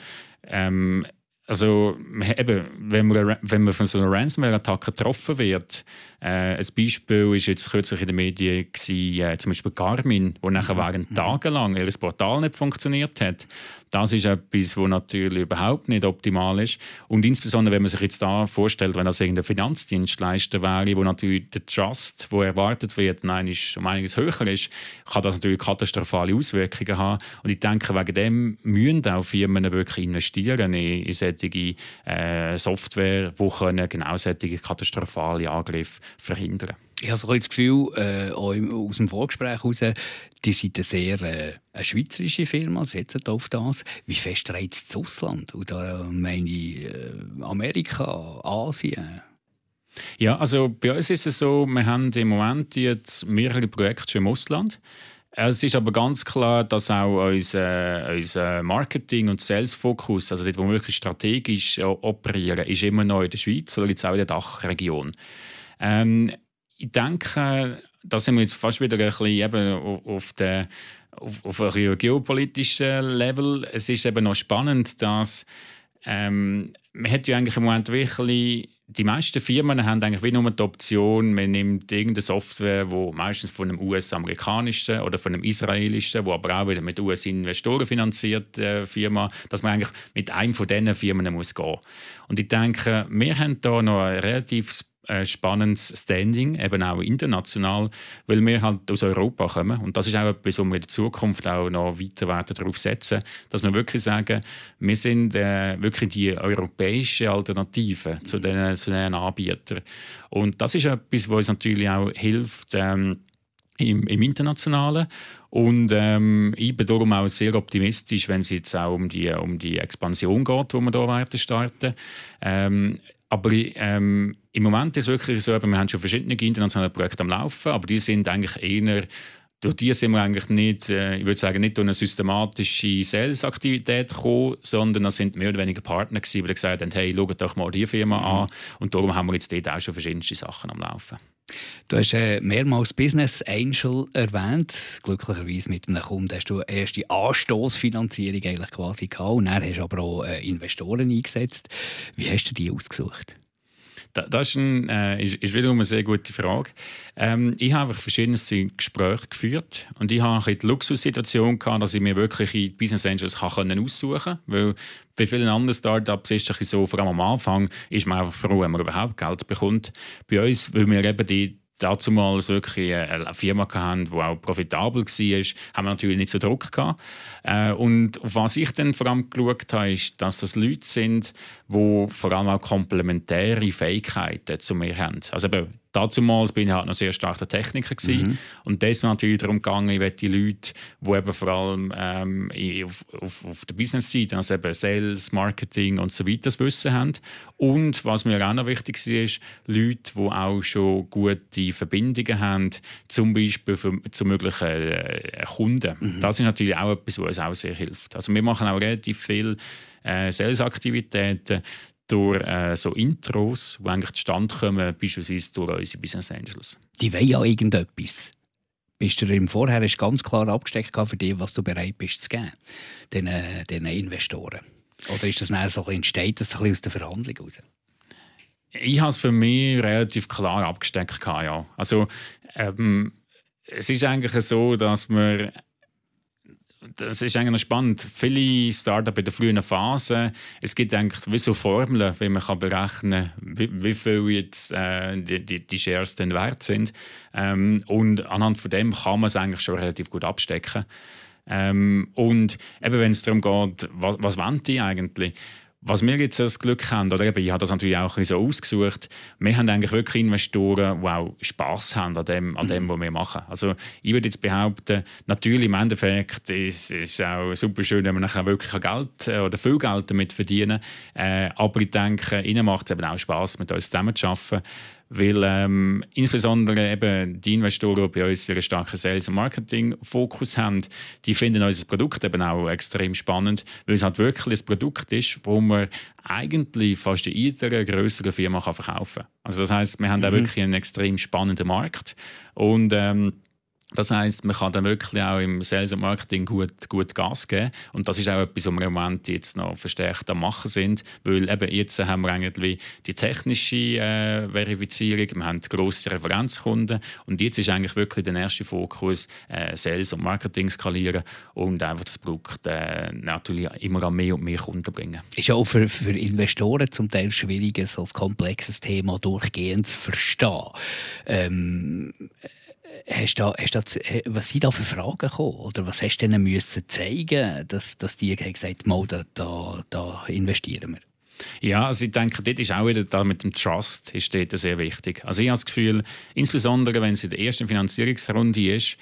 ähm, also eben, wenn man, wenn man von so einer Ransomware-Attacke getroffen wird, äh, ein Beispiel ist jetzt kürzlich in den Medien gewesen, äh, zum Beispiel Garmin, wo nachher mhm. während tagelang ihr Portal nicht funktioniert hat. Das ist etwas, was natürlich überhaupt nicht optimal ist. Und insbesondere, wenn man sich jetzt da vorstellt, wenn das irgendein Finanzdienstleister wäre, wo natürlich der Trust, wo erwartet wird, nein, ist um einiges höher ist, kann das natürlich katastrophale Auswirkungen haben. Und ich denke, wegen dem müssen auch Firmen wirklich investieren in, in solche äh, Software, die genau solche katastrophale Angriffe verhindern Ich habe das Gefühl, äh, auch aus dem Vorgespräch heraus, die sind eine sehr äh, eine schweizerische Firma, setzen auf das. Wie fest reizt das Ausland? Und da meine ich äh, Amerika, Asien. Ja, also bei uns ist es so, wir haben im Moment jetzt mehrere Projekte schon im Ausland. Es ist aber ganz klar, dass auch unser, unser Marketing- und Sales-Fokus, also dort, wo wir wirklich strategisch operieren, ist immer noch in der Schweiz oder jetzt auch in der Dachregion. Ähm, ich denke, da sind wir jetzt fast wieder ein bisschen eben auf der auf, auf einem geopolitischen Level. Es ist eben noch spannend, dass ähm, man hat ja eigentlich im Moment wirklich die meisten Firmen haben eigentlich wie nur die Option, man nimmt irgendeine Software, wo meistens von einem US-amerikanischen oder von einem israelischen, wo aber auch wieder mit US-Investoren finanziert äh, Firma, dass man eigentlich mit einem von diesen Firmen muss gehen. Und ich denke, wir haben da noch ein relativ äh, spannendes Standing, eben auch international, weil wir halt aus Europa kommen. Und das ist auch etwas, wo wir in der Zukunft auch noch weiter werden darauf setzen, dass wir wirklich sagen, wir sind äh, wirklich die europäische Alternative zu den, zu den Anbietern. Und das ist etwas, was uns natürlich auch hilft, ähm, im, im Internationalen. Und ähm, ich bin darum auch sehr optimistisch, wenn es jetzt auch um die, um die Expansion geht, die wir hier werden starten. Ähm, aber ähm, im Moment ist es wirklich so, wir haben schon verschiedene internationale Projekte am Laufen, aber die sind eigentlich eher durch die sind wir eigentlich nicht, äh, ich würde sagen, nicht durch eine systematische Sales-Aktivität gekommen, sondern das sind mehr oder weniger Partner gewesen, die gesagt haben, hey, schaut doch mal diese Firma mhm. an. Und darum haben wir jetzt dort auch schon verschiedenste Sachen am Laufen. Du hast äh, mehrmals Business Angel erwähnt. Glücklicherweise mit einem Kunden hast du erste Anstoßfinanzierung eigentlich quasi gehabt. Und dann hast du aber auch äh, Investoren eingesetzt. Wie hast du die ausgesucht? Das ist, ein, äh, ist, ist, wiederum eine sehr gute Frage. Ähm, ich habe verschiedenste Gespräche geführt und ich habe die Luxussituation gehabt, dass ich mir wirklich Business Angels kann aussuchen konnte. Weil bei vielen anderen Startups ist es so, vor allem am Anfang, ist man einfach froh, wenn man überhaupt Geld bekommt. Bei uns, weil wir eben die dazu mal wirklich eine Firma hatten, die auch profitabel war, haben wir natürlich nicht so Druck gehabt. Äh, und auf was ich dann vor allem geschaut habe, ist, dass das Leute sind, die vor allem auch komplementäre Fähigkeiten zu mir haben. Also eben Dazumals bin ich halt noch sehr starker Techniker Mhm. Und da ist mir natürlich darum gegangen, ich will die Leute, die eben vor allem ähm, auf, auf, auf der Business-Seite, also eben Sales, Marketing und so weiter, das Wissen haben. Und was mir auch noch wichtig ist, ist Leute, die auch schon gute Verbindungen haben, zum Beispiel für, zu möglichen äh, Kunden. Mhm. Das ist natürlich auch etwas, was uns auch sehr hilft. Also wir machen auch relativ viel äh, Sales-Aktivitäten durch äh, so Intros, die eigentlich zustande kommen, beispielsweise durch unsere Business Angels. Die wollen ja irgendetwas. Bist du im Vorher hast ganz klar abgesteckt für dich, was du bereit bist zu geben, den, den Investoren? Oder ist das dann so entsteht das ein aus der Verhandlung heraus? Ich habe es für mich relativ klar abgesteckt. Ja. Also, ähm, es ist eigentlich so, dass wir das ist eigentlich spannend. Viele Startups in der frühen Phase, es gibt eigentlich wie so Formeln, wie man kann berechnen kann, wie, wie, viel jetzt äh, die, die, die, Shares denn wert sind. Ähm, und anhand von dem kann man es eigentlich schon relativ gut abstecken. Ähm, und eben, wenn es darum geht, was, was wollen die eigentlich? Was wir jetzt das Glück haben, oder eben, ich habe das natürlich auch so ausgesucht, wir haben eigentlich wirklich Investoren, die auch Spass haben an dem, an dem, was wir machen. Also ich würde jetzt behaupten, natürlich im Endeffekt ist es auch super schön, wenn man nachher wirklich Geld äh, oder viel Geld damit verdienen äh, aber ich denke, ihnen macht es eben auch Spass, mit uns zusammen zu arbeiten weil ähm, insbesondere eben die Investoren, die bei uns einen starken Sales- und Marketing-Fokus haben, die finden unser Produkt eben auch extrem spannend, weil es halt wirklich ein Produkt ist, wo man eigentlich fast in jeder größeren Firma kann verkaufen kann. Also das heißt, wir haben mhm. da wirklich einen extrem spannenden Markt und ähm, Das heißt, man kann dann wirklich auch im Sales und Marketing gut, gut Gas geben. Und das ist auch etwas, was wir im Moment jetzt noch verstärkt am machen sind, weil eben jetzt haben wir eigentlich die technische äh, Verifizierung, wir haben grosse Referenzkunden und jetzt ist eigentlich wirklich der erste Fokus äh, Sales und Marketing skalieren und einfach das Produkt äh, natürlich immer an mehr und mehr Kunden bringen. Ist auch für, für Investoren zum Teil schwierig, so ein komplexes Thema durchgehend zu verstehen. Ähm, hast da, hast da, was sind da für Fragen gekommen? Oder was hast du denen müssen zeigen, dass, dass die gesagt haben, da, da, da investieren wir? Ja, also ich denke, dort ist auch wieder da mit dem Trust ist dort sehr wichtig. Also ich habe das Gefühl, insbesondere wenn es in der ersten Finanzierungsrunde ist,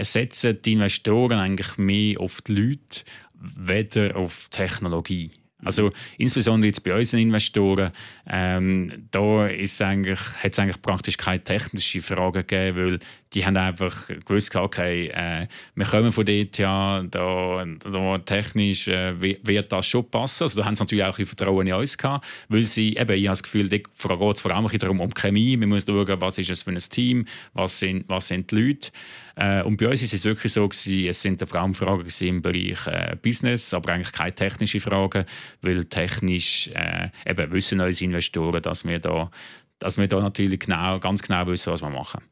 setzen die Investoren eigentlich mehr auf die Leute, weder auf Technologie. Also insbesondere jetzt bei unseren Investoren, ähm, da ist eigentlich, hat es eigentlich praktisch keine technische Frage gegeben, weil die haben einfach gewusst, okay, äh, wir kommen von dort, ja, da, da technisch äh, wird das schon passen. Also da haben sie natürlich auch ein Vertrauen in uns gehabt, weil sie, eben, ich habe das Gefühl, da geht es vor allem darum, um Chemie, wir müssen schauen, was ist es für ein Team, was sind, was sind die Leute. Äh, und bei uns ist es wirklich so, gewesen, es sind vor allem Fragen im Bereich äh, Business, aber eigentlich keine technischen Fragen, weil technisch äh, eben wissen unsere Investoren, dass wir da, dass wir da natürlich genau, ganz genau wissen, was wir machen.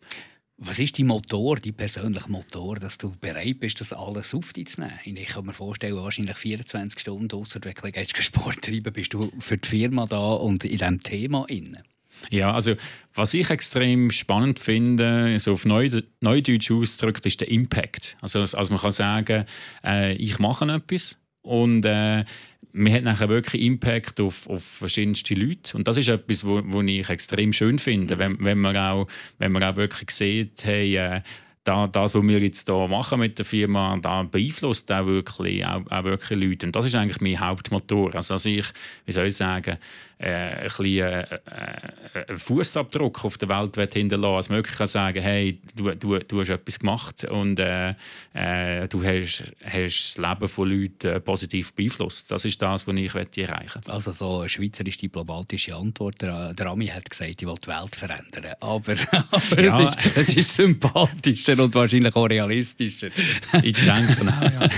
Was ist dein Motor, dein persönlicher Motor, dass du bereit bist, das alles auf dich zu nehmen? Ich kann mir vorstellen, wahrscheinlich 24 Stunden, ausser du gehst Sport treiben, bist du für die Firma da und in diesem Thema inne. Ja, also was ich extrem spannend finde, so auf Neu Neudeutsch ausgedrückt, ist der Impact. Also, also man kann sagen, äh, ich mache etwas und äh, man hat nachher wirklich Impact auf, auf verschiedenste Leute. Und das ist etwas, was ich extrem schön finde, wenn, wenn, man, auch, wenn man auch wirklich sieht, hey, äh, da, das, was wir jetzt hier machen mit der Firma, da beeinflusst auch wirklich, auch, auch wirklich Leute. Und das ist eigentlich mein Hauptmotor. Also, also ich, wie soll ich sagen, äh, ein bisschen äh, äh, Fußabdruck auf der Welt hinterlassen, als möglich kann sagen, hey, du, du, du hast etwas gemacht und äh, äh, du hast, hast das Leben von Leuten äh, positiv beeinflusst. Das ist das, was ich erreichen möchte. Also so eine schweizerisch diplomatische Antwort. Der, der Ami hat gesagt, ich will die Welt verändern. Aber, <laughs> aber ja. es, ist, es ist sympathischer und wahrscheinlich auch realistischer. ich denke auch, ja.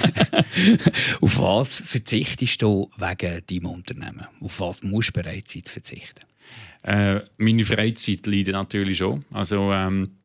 <laughs> Auf was verzichtest du wegen deinem Unternehmen? Auf was musst du Freizeit verzichten? Äh, meine Freizeit leidet natürlich schon. Also, ähm,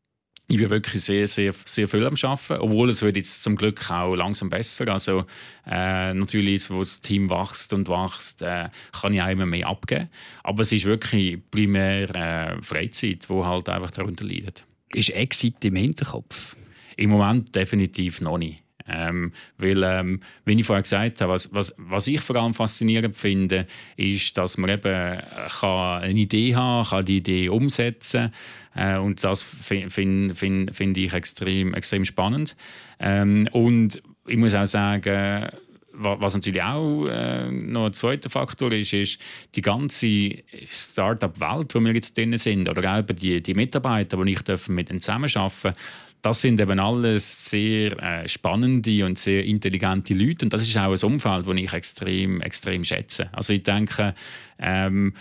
ich bin wirklich sehr, sehr, sehr viel am Arbeiten, obwohl es wird jetzt zum Glück auch langsam besser. Also äh, natürlich, wo das Team wächst und wächst, äh, kann ich auch immer mehr abgeben. Aber es ist wirklich primär äh, Freizeit, die halt einfach darunter leidet. Ist Exit im Hinterkopf? Im Moment definitiv noch nicht. Ähm, weil, ähm, wie ich vorher gesagt habe, was, was, was ich vor allem faszinierend finde, ist, dass man eben kann eine Idee haben kann, die Idee umsetzen äh, und das finde find, find, ich extrem, extrem spannend. Ähm, und ich muss auch sagen, was natürlich auch äh, noch ein zweiter Faktor ist, ist die ganze Startup-Welt, wo wir jetzt drin sind, oder auch die, die Mitarbeiter, die ich mit ihnen zusammenarbeiten das sind eben alles sehr äh, spannende und sehr intelligente Leute und das ist auch ein Umfeld, das ich extrem, extrem schätze. Also ich denke, ähm,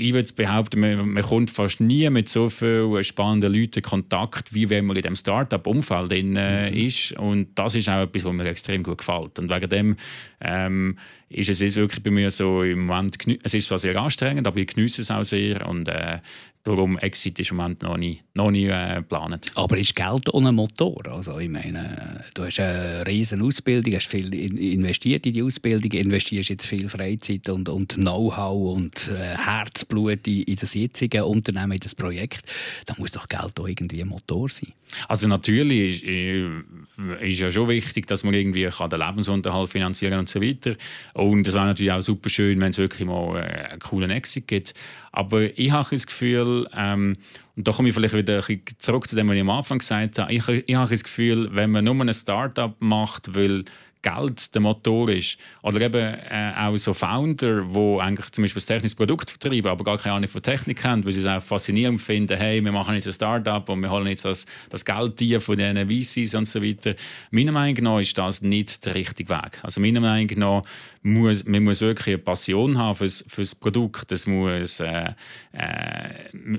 ich würde behaupten, man, man, kommt fast nie mit so vielen spannenden Leuten in Kontakt, wie wenn man in dem Startup-Umfeld äh, mhm. ist. Und das ist auch etwas, was mir extrem gut gefällt. Und wegen dem ähm, ist es wirklich bei mir so im Moment, es ist zwar sehr anstrengend, aber ich genieße es auch sehr und äh, Darum Exit ist im Moment noch nicht, noch nicht äh, geplant. Aber ist Geld ohne Motor? Also ich meine, du hast eine riesen Ausbildung, hast viel investiert in die Ausbildung, investierst jetzt viel Freizeit und, und Know-how und äh, Herzblut in, in das jetzige Unternehmen, in das Projekt. Da muss doch Geld auch irgendwie ein Motor sein. Also natürlich ist, äh, ist ja schon wichtig, dass man irgendwie kann den Lebensunterhalt finanzieren und so weiter. Und es wäre natürlich auch super schön, wenn es wirklich mal äh, einen coolen Exit gibt. Aber ich habe das Gefühl, ähm, und da komme ich vielleicht wieder zurück zu dem, was ich am Anfang gesagt habe, ich, ich habe das Gefühl, wenn man nur ein Startup macht, weil Geld der Motor ist. Oder eben äh, auch so Founder, die eigentlich zum Beispiel ein technisches Produkt vertreiben, aber gar keine Ahnung von Technik haben, weil sie es auch faszinierend finden, hey, wir machen jetzt ein Startup und wir holen jetzt das, das Geld hier von diesen VCs und so weiter. Meiner Meinung nach ist das nicht der richtige Weg. Also meiner Meinung nach muss man muss wirklich eine Passion haben fürs, fürs Produkt. Das muss, äh, äh,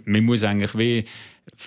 man muss eigentlich wie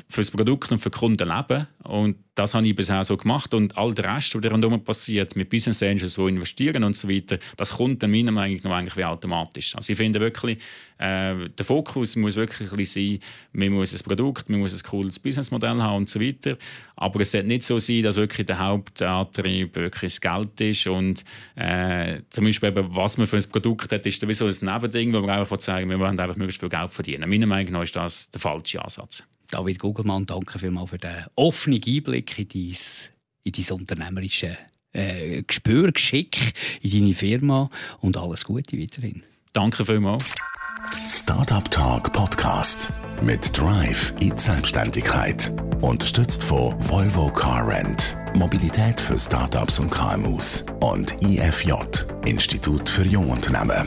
für das Produkt und für Kunden leben. Und das habe ich bisher so gemacht. Und all der Rest, was rundherum passiert, mit Business Angels, die investieren und so weiter, das kommt dann meiner Meinung nach eigentlich wie automatisch. Also ich finde wirklich, äh, der Fokus muss wirklich sein, man muss ein Produkt, man muss ein cooles Businessmodell haben und so weiter. Aber es sollte nicht so sein, dass wirklich der Hauptantrieb wirklich das Geld ist und äh, zum Beispiel eben, was man für ein Produkt hat, ist sowieso ein Nebending, wo man einfach sagen wir wollen einfach möglichst viel Geld verdienen. Meiner Meinung nach ist das der falsche Ansatz. David Gugelmann, danke vielmals für den offenen Einblick in dein, in dein unternehmerische äh, Gespür, Geschick, in deine Firma und alles Gute weiterhin. Danke vielmals. Startup Talk Podcast mit Drive in die Selbstständigkeit. Unterstützt von Volvo Car Rent. Mobilität für Startups und KMUs. Und IFJ, Institut für Jungunternehmen.